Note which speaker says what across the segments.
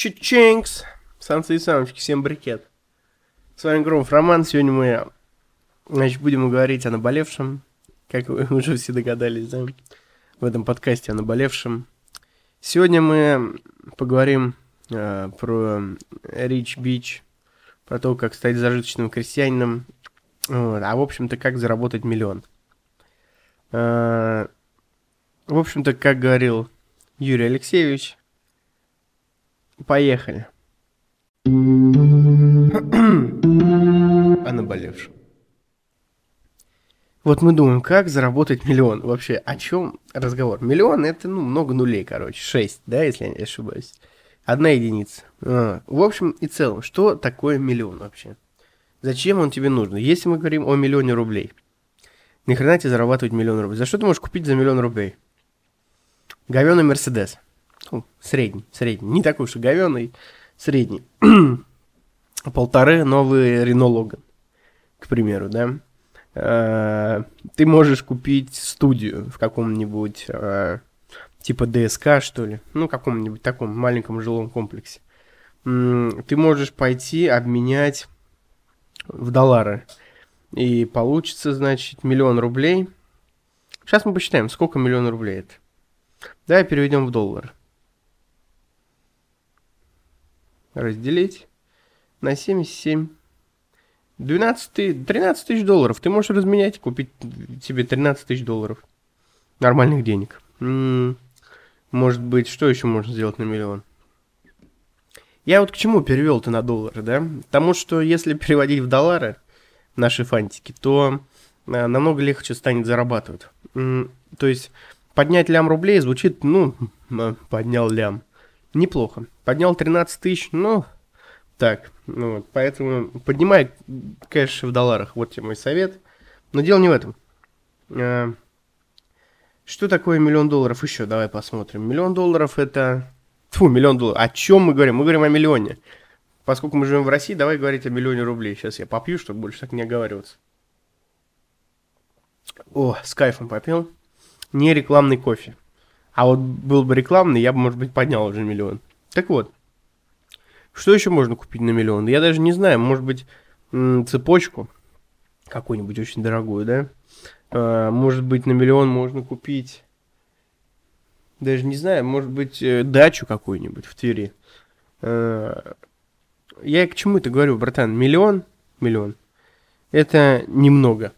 Speaker 1: Чиченкс. Санцы и самочки, всем брикет. С вами Громов Роман. Сегодня мы, значит, будем говорить о наболевшем. Как вы уже все догадались, да? В этом подкасте о наболевшем. Сегодня мы поговорим э, про Рич Бич, про то, как стать зажиточным крестьянином, вот, а в общем-то, как заработать миллион. Э, в общем-то, как говорил Юрий Алексеевич, поехали. О наболевшем. Вот мы думаем, как заработать миллион. Вообще, о чем разговор? Миллион это, ну, много нулей, короче. Шесть, да, если я не ошибаюсь. Одна единица. А, в общем и целом, что такое миллион вообще? Зачем он тебе нужен? Если мы говорим о миллионе рублей, ни хрена тебе зарабатывать миллион рублей. За что ты можешь купить за миллион рублей? Говеный Мерседес. Ну, средний, средний. Не такой уж и говеный, средний. Полторы новые Рено Логан, к примеру, да. А, ты можешь купить студию в каком-нибудь а, типа ДСК, что ли, ну, каком-нибудь таком маленьком жилом комплексе. Ты можешь пойти обменять в доллары. И получится, значит, миллион рублей. Сейчас мы посчитаем, сколько миллион рублей это. Давай переведем в доллар. Разделить на 77. 12, 13 тысяч долларов. Ты можешь разменять, купить себе 13 тысяч долларов. Нормальных денег. Может быть, что еще можно сделать на миллион? Я вот к чему перевел ты на доллары, да? Потому что если переводить в доллары наши фантики, то э, намного легче станет зарабатывать. То есть поднять лям рублей звучит, ну, поднял лям. Неплохо. Поднял 13 тысяч, ну, так. Ну, вот, поэтому поднимай кэш в долларах. Вот тебе мой совет. Но дело не в этом. А, что такое миллион долларов еще? Давай посмотрим. Миллион долларов это... Фу, миллион долларов. О чем мы говорим? Мы говорим о миллионе. Поскольку мы живем в России, давай говорить о миллионе рублей. Сейчас я попью, чтобы больше так не оговариваться. О, с кайфом попил. Не рекламный кофе. А вот был бы рекламный, я бы, может быть, поднял уже миллион. Так вот, что еще можно купить на миллион? Я даже не знаю, может быть, цепочку какую-нибудь очень дорогую, да? А, может быть, на миллион можно купить, даже не знаю, может быть, э, дачу какую-нибудь в Твери. А, я к чему это говорю, братан? Миллион, миллион, это немного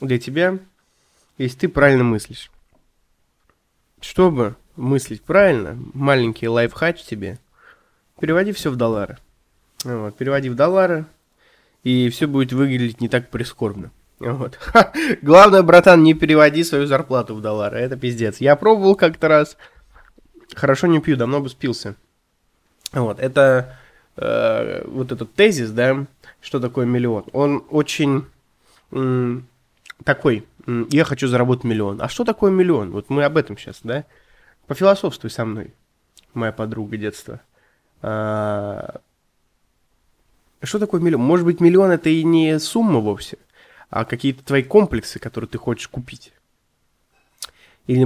Speaker 1: для тебя, если ты правильно мыслишь. Чтобы мыслить правильно, маленький лайфхак тебе, переводи все в доллары. Вот, переводи в доллары, и все будет выглядеть не так прискорбно. Вот. Главное, братан, не переводи свою зарплату в доллары. Это пиздец. Я пробовал как-то раз. Хорошо не пью, давно бы спился. Вот, это э, вот этот тезис, да, что такое миллион. Он очень м, такой я хочу заработать миллион. А что такое миллион? Вот мы об этом сейчас, да? Пофилософствуй со мной, моя подруга детства. А... Что такое миллион? Может быть, миллион это и не сумма вовсе, а какие-то твои комплексы, которые ты хочешь купить. Или,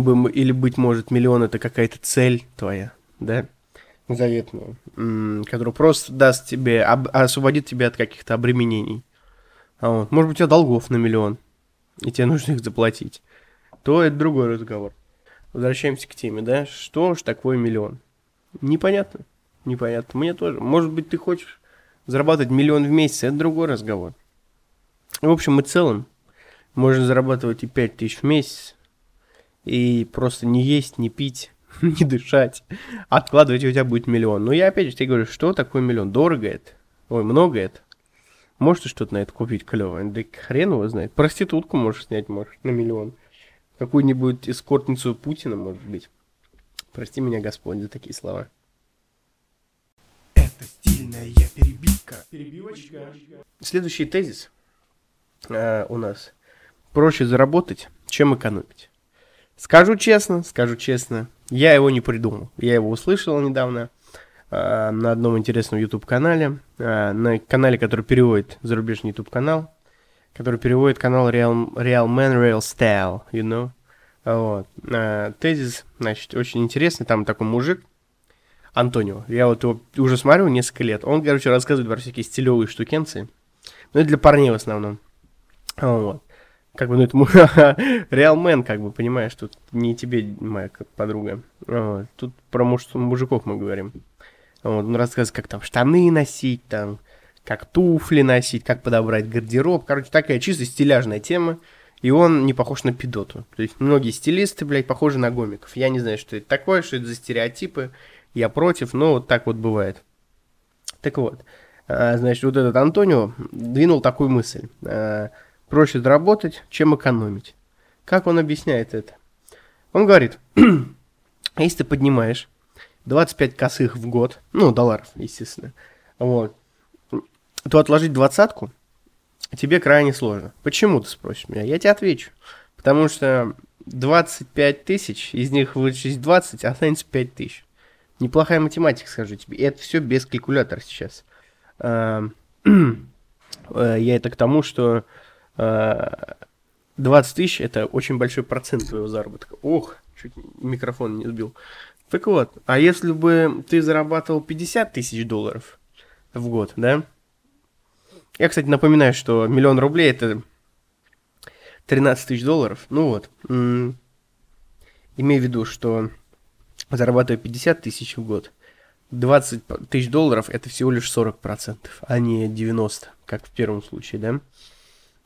Speaker 1: быть может, миллион это какая-то цель твоя, да? Заветная, которая просто даст тебе, об, освободит тебя от каких-то обременений. А. Может быть, у тебя долгов на миллион и тебе нужно их заплатить, то это другой разговор. Возвращаемся к теме, да? Что ж такое миллион? Непонятно. Непонятно. Мне тоже. Может быть, ты хочешь зарабатывать миллион в месяц, это другой разговор. В общем и целом, можно зарабатывать и 5 тысяч в месяц, и просто не есть, не пить, не дышать, откладывать, у тебя будет миллион. Но я опять же тебе говорю, что такое миллион? Дорого это? Ой, много это? Можешь что-то на это купить клевое? Да хрен его знает. Проститутку можешь снять, можешь, на миллион. Какую-нибудь эскортницу Путина, может быть. Прости меня, Господь, за такие слова. Это стильная перебивка. Перебивочка. Следующий тезис э, у нас. Проще заработать, чем экономить. Скажу честно, скажу честно, я его не придумал. Я его услышал недавно. Э, на одном интересном YouTube-канале, э, на канале, который переводит зарубежный YouTube-канал, который переводит канал Real, Real Man Real Style, you know. Вот. Э, тезис, значит, очень интересный, там такой мужик, Антонио. Я вот его уже смотрю несколько лет. Он, короче, рассказывает про всякие стилевые штукенции. Ну, это для парней в основном. Вот. Как бы, ну, это реалмен, как бы, понимаешь, тут не тебе, моя подруга. Вот. Тут про муж, мужиков мы говорим. Вот. Он рассказывает, как там штаны носить, там, как туфли носить, как подобрать гардероб. Короче, такая чисто стиляжная тема. И он не похож на пидоту. То есть многие стилисты, блядь, похожи на гомиков. Я не знаю, что это такое, что это за стереотипы. Я против, но вот так вот бывает. Так вот, а, значит, вот этот Антонио двинул такую мысль. А, проще заработать, чем экономить. Как он объясняет это? Он говорит, если ты поднимаешь 25 косых в год, ну, долларов, естественно, вот, то отложить двадцатку тебе крайне сложно. Почему, ты спросишь меня? Я тебе отвечу. Потому что 25 тысяч, из них вычесть 20, останется 5 тысяч. Неплохая математика, скажу тебе. И это все без калькулятора сейчас. А, э, я это к тому, что 20 а, тысяч это очень большой процент твоего заработка. Ох, чуть микрофон не сбил. Так вот, а если бы ты зарабатывал 50 тысяч долларов в год, да? Я, кстати, напоминаю, что миллион рублей это 13 тысяч долларов. Ну вот. Имею в виду, что зарабатываю 50 тысяч в год. 20 тысяч долларов это всего лишь 40%, а не 90, как в первом случае,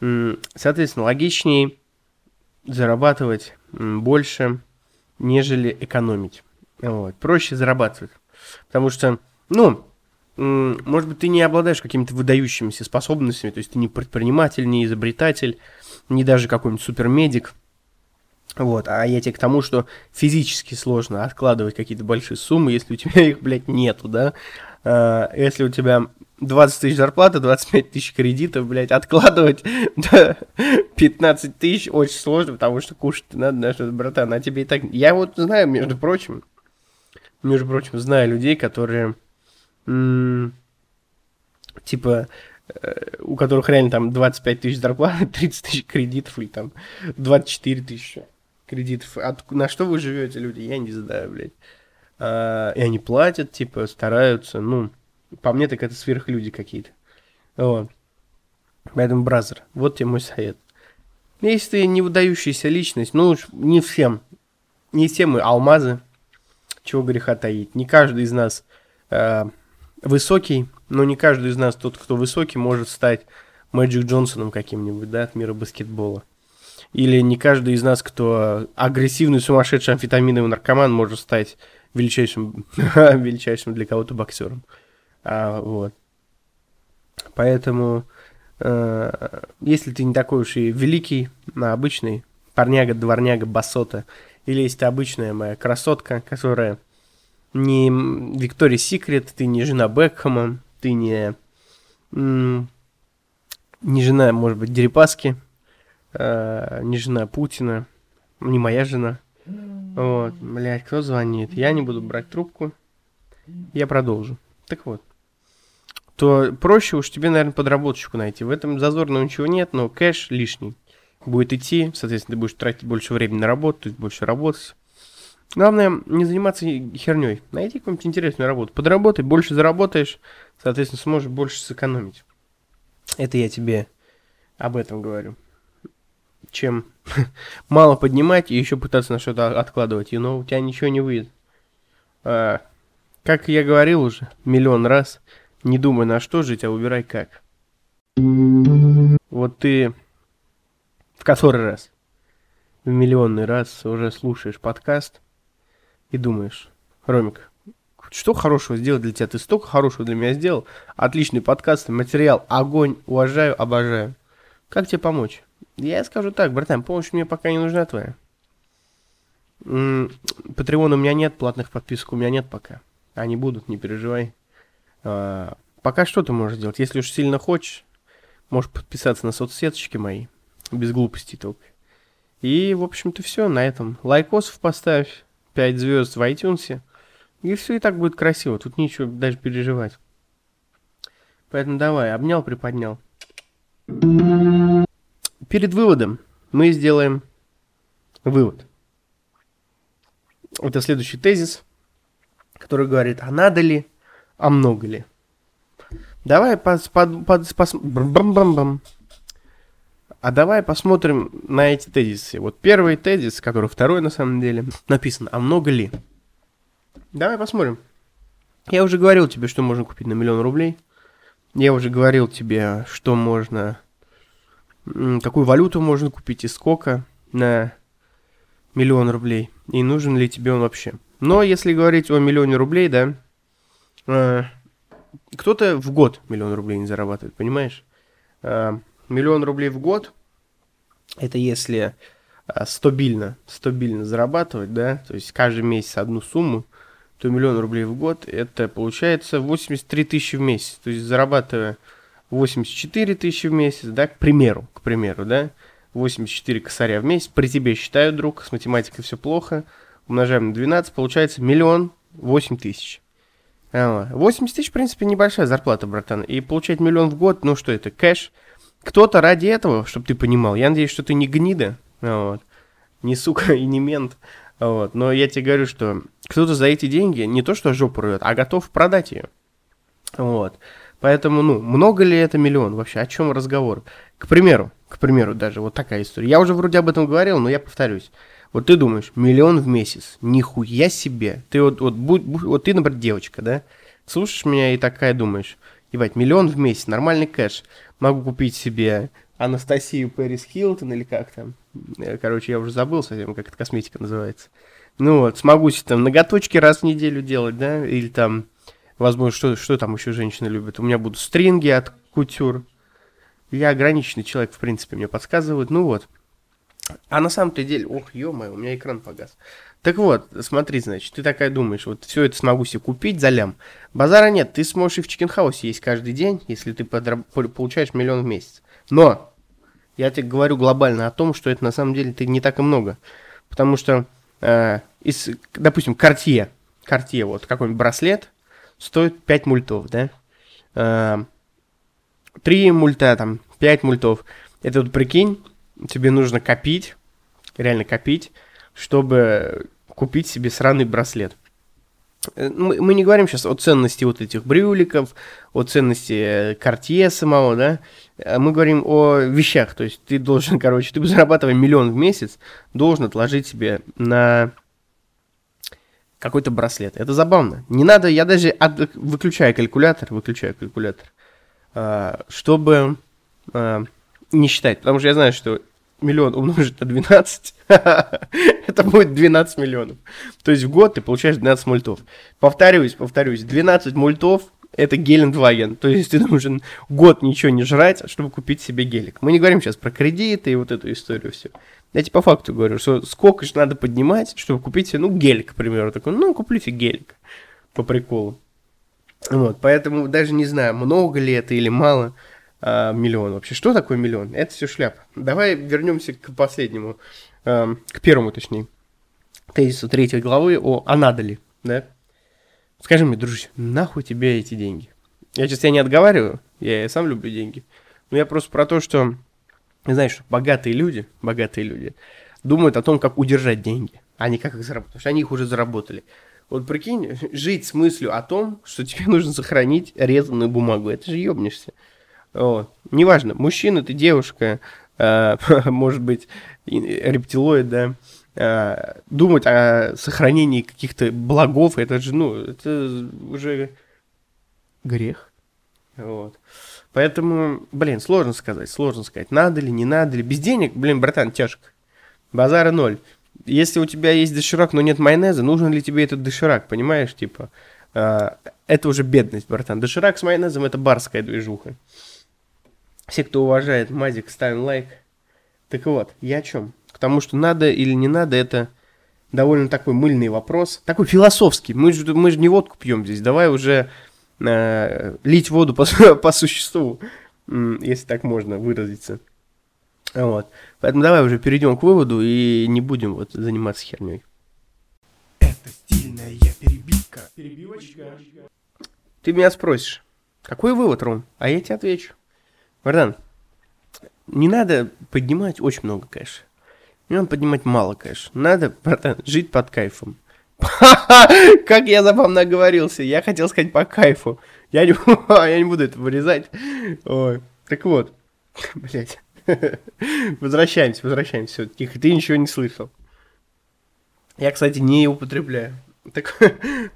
Speaker 1: да? Соответственно, логичнее зарабатывать больше, нежели экономить. Вот. Проще зарабатывать. Потому что, ну, может быть, ты не обладаешь какими-то выдающимися способностями, то есть ты не предприниматель, не изобретатель, не даже какой-нибудь супермедик. Вот, а я тебе к тому, что физически сложно откладывать какие-то большие суммы, если у тебя их, блядь, нету, да? А, если у тебя 20 тысяч зарплаты, 25 тысяч кредитов, блядь, откладывать да, 15 тысяч очень сложно, потому что кушать надо, да, что братан, а тебе и так... Я вот знаю, между прочим, между прочим, знаю людей, которые типа, э, у которых реально там 25 тысяч зарплаты, 30 тысяч кредитов или там 24 тысячи кредитов. От, на что вы живете, люди? Я не знаю, блядь. А, и они платят, типа, стараются. Ну, по мне, так это сверхлюди какие-то. Вот. Поэтому, бразер, вот тебе мой совет. Если ты не выдающаяся личность, ну не всем, не все мы алмазы, чего греха таить. Не каждый из нас э, высокий, но не каждый из нас, тот, кто высокий, может стать Мэджик Джонсоном каким-нибудь, да, от мира баскетбола. Или не каждый из нас, кто агрессивный, сумасшедший амфетаминовый наркоман, может стать величайшим, величайшим для кого-то боксером. А, вот. Поэтому, э, если ты не такой уж и великий, а обычный парняга, дворняга, басота, или если ты обычная моя красотка, которая не Виктория Секрет, ты не жена Бекхэма, ты не, не жена, может быть, Дерипаски, э, не жена Путина, не моя жена. Вот, блядь, кто звонит? Я не буду брать трубку. Я продолжу. Так вот. То проще уж тебе, наверное, подработочку найти. В этом зазорного ничего нет, но кэш лишний будет идти. Соответственно, ты будешь тратить больше времени на работу, то есть больше работать. Главное, не заниматься херней. Найди какую-нибудь интересную работу. Подработай, больше заработаешь, соответственно, сможешь больше сэкономить. Это я тебе об этом говорю. Чем мало поднимать и еще пытаться на что-то откладывать. You know, у тебя ничего не выйдет. А, как я говорил уже миллион раз, не думай на что жить, а выбирай как. Вот ты в который раз, в миллионный раз уже слушаешь подкаст – и думаешь, Ромик, что хорошего сделать для тебя? Ты столько хорошего для меня сделал. Отличный подкаст, материал, огонь, уважаю, обожаю. Как тебе помочь? Я скажу так, братан, помощь мне пока не нужна твоя. Патреона у меня нет, платных подписок у меня нет пока. Они будут, не переживай. А, пока что ты можешь сделать? Если уж сильно хочешь, можешь подписаться на соцсеточки мои. Без глупостей только. И, в общем-то, все на этом. Лайкосов поставь. 5 звезд в iTunes, и все и так будет красиво, тут нечего даже переживать. Поэтому давай, обнял, приподнял. Перед выводом мы сделаем вывод. Это следующий тезис. который говорит, а надо ли, а много ли. Давай пос, под, под, пос, бам -бам -бам. А давай посмотрим на эти тезисы. Вот первый тезис, который второй на самом деле, написано, а много ли? Давай посмотрим. Я уже говорил тебе, что можно купить на миллион рублей. Я уже говорил тебе, что можно, какую валюту можно купить и сколько на миллион рублей. И нужен ли тебе он вообще. Но если говорить о миллионе рублей, да, э, кто-то в год миллион рублей не зарабатывает, понимаешь? Э, миллион рублей в год, это если э, стабильно, стабильно зарабатывать, да, то есть каждый месяц одну сумму, то миллион рублей в год, это получается 83 тысячи в месяц. То есть зарабатывая 84 тысячи в месяц, да, к примеру, к примеру, да, 84 косаря в месяц, при тебе считаю, друг, с математикой все плохо, умножаем на 12, получается миллион 8 тысяч. 80 тысяч, в принципе, небольшая зарплата, братан. И получать миллион в год, ну что это, кэш. Кто-то ради этого, чтобы ты понимал, я надеюсь, что ты не гнида, вот, не сука и не мент, вот. Но я тебе говорю, что кто-то за эти деньги не то что жопу рвет, а готов продать ее. Вот. Поэтому, ну, много ли это миллион вообще? О чем разговор? К примеру, к примеру, даже вот такая история. Я уже вроде об этом говорил, но я повторюсь. Вот ты думаешь, миллион в месяц, нихуя себе. Ты вот, вот, будь, вот ты, например, девочка, да? Слушаешь меня и такая думаешь, ебать, миллион в месяц, нормальный кэш. Могу купить себе Анастасию Пэрис Хилтон или как там. Э, короче, я уже забыл совсем, как эта косметика называется. Ну вот, смогу себе там ноготочки раз в неделю делать, да, или там, возможно, что, что там еще женщины любят. У меня будут стринги от кутюр. Я ограниченный человек, в принципе, мне подсказывают. Ну вот. А на самом-то деле, ох, ё-моё, у меня экран погас. Так вот, смотри, значит, ты такая думаешь, вот все это смогу себе купить за лям. Базара нет, ты сможешь и в чикенхаусе есть каждый день, если ты подраб- получаешь миллион в месяц. Но я тебе говорю глобально о том, что это на самом деле ты не так и много. Потому что, э, из, допустим, Cartier, Cartier, вот какой-нибудь браслет, стоит 5 мультов, да? Э, 3 мульта, там, 5 мультов. Это вот прикинь, тебе нужно копить, реально копить, чтобы купить себе сраный браслет. Э, мы, мы не говорим сейчас о ценности вот этих брюликов, о ценности картье э, самого, да, э, мы говорим о вещах, то есть ты должен, короче, ты зарабатывая миллион в месяц, должен отложить себе на какой-то браслет. Это забавно. Не надо, я даже от, выключаю калькулятор, выключаю калькулятор, чтобы не считать, потому что я знаю, что миллион умножить на 12, это будет 12 миллионов. То есть в год ты получаешь 12 мультов. Повторюсь, повторюсь, 12 мультов это Гелендваген. То есть ты должен год ничего не жрать, чтобы купить себе гелик. Мы не говорим сейчас про кредиты и вот эту историю все. Я тебе по факту говорю, что сколько же надо поднимать, чтобы купить себе, ну, гелик, к примеру. Такой, ну, куплю гелик. По приколу. Вот, поэтому даже не знаю, много ли это или мало а, миллион вообще. Что такое миллион? Это все шляпа. Давай вернемся к последнему, а, к первому, точнее, тезису третьей главы о «А надо ли?», да? Скажи мне, дружище, нахуй тебе эти деньги? Я сейчас тебя не отговариваю, я сам люблю деньги. Но я просто про то, что, знаешь, богатые люди, богатые люди, думают о том, как удержать деньги, а не как их заработать, потому что они их уже заработали. Вот прикинь, жить с мыслью о том, что тебе нужно сохранить резаную бумагу, это же ёбнешься. Вот. Неважно, мужчина ты, девушка, э, может быть, рептилоид, да, э, думать о сохранении каких-то благов, это же, ну, это уже грех. Вот. Поэтому, блин, сложно сказать, сложно сказать, надо ли, не надо ли. Без денег, блин, братан, тяжко. Базара ноль. Если у тебя есть доширак, но нет майонеза, нужен ли тебе этот доширак, понимаешь, типа, э, это уже бедность, братан. Доширак с майонезом это барская движуха. Все, кто уважает Мазик, ставим лайк. Так вот, я о чем? К тому, что надо или не надо, это довольно такой мыльный вопрос. Такой философский. Мы же, мы же не водку пьем здесь. Давай уже э, лить воду по, по существу, если так можно выразиться. Вот. Поэтому давай уже перейдем к выводу и не будем вот заниматься херней. Это стильная перебивка. Перебивочка. Ты меня спросишь, какой вывод, Ром? А я тебе отвечу. Братан, не надо поднимать очень много, конечно. Не надо поднимать мало, конечно. Надо, братан, жить под кайфом. Как я забавно оговорился. Я хотел сказать по кайфу. Я не, я не буду это вырезать. Ой. Так вот. Блять. Возвращаемся, возвращаемся. Тихо, ты ничего не слышал. Я, кстати, не употребляю. Так,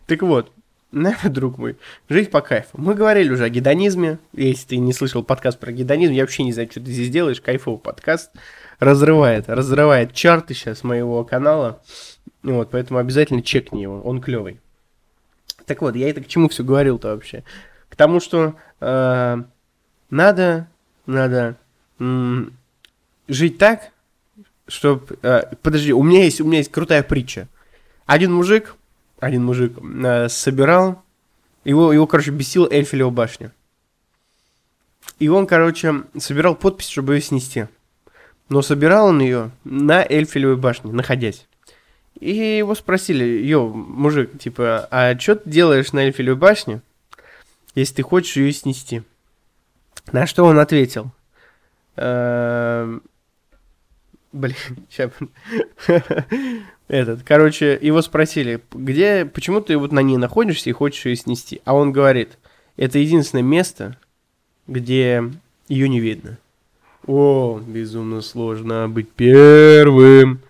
Speaker 1: так вот, друг мой, жить по кайфу. Мы говорили уже о гедонизме. Если ты не слышал подкаст про гедонизм, я вообще не знаю, что ты здесь делаешь. Кайфовый подкаст. Разрывает, разрывает чарты сейчас моего канала. Вот, поэтому обязательно чекни его, он клевый. Так вот, я это к чему все говорил-то вообще? К тому, что э, надо, надо м- жить так, чтобы... Э, подожди, у меня есть, у меня есть крутая притча. Один мужик, один мужик э, собирал, его, его, короче, бесила Эльфелева башня. И он, короче, собирал подпись, чтобы ее снести. Но собирал он ее на Эльфелевой башне, находясь. И его спросили, йо, мужик, типа, а что ты делаешь на Эльфелевой башне, если ты хочешь ее снести? На что он ответил? Эм, блин, сейчас. Этот, короче, его спросили, где, почему ты вот на ней находишься и хочешь ее снести? А он говорит, это единственное место, где ее не видно. О, безумно сложно быть первым.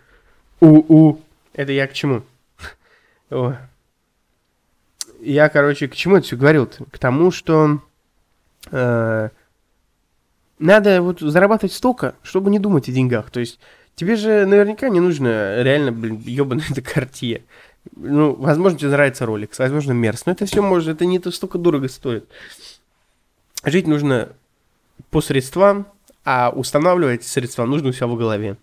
Speaker 1: У-у. Это я к чему? О. Я, короче, к чему это все говорил? -то? К тому, что э, надо вот зарабатывать столько, чтобы не думать о деньгах. То есть тебе же наверняка не нужно реально, блин, ебаное это картье. Ну, возможно, тебе нравится ролик, возможно, мерз. Но это все может, это не то столько дорого стоит. Жить нужно по средствам, а устанавливать средства нужно у себя в голове.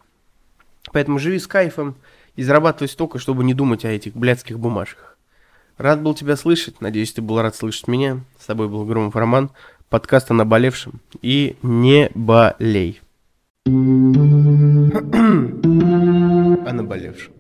Speaker 1: Поэтому живи с кайфом, и зарабатывать столько, чтобы не думать о этих блядских бумажках. Рад был тебя слышать, надеюсь, ты был рад слышать меня. С тобой был Громов Роман, подкаст о наболевшем. И не болей. о наболевшем.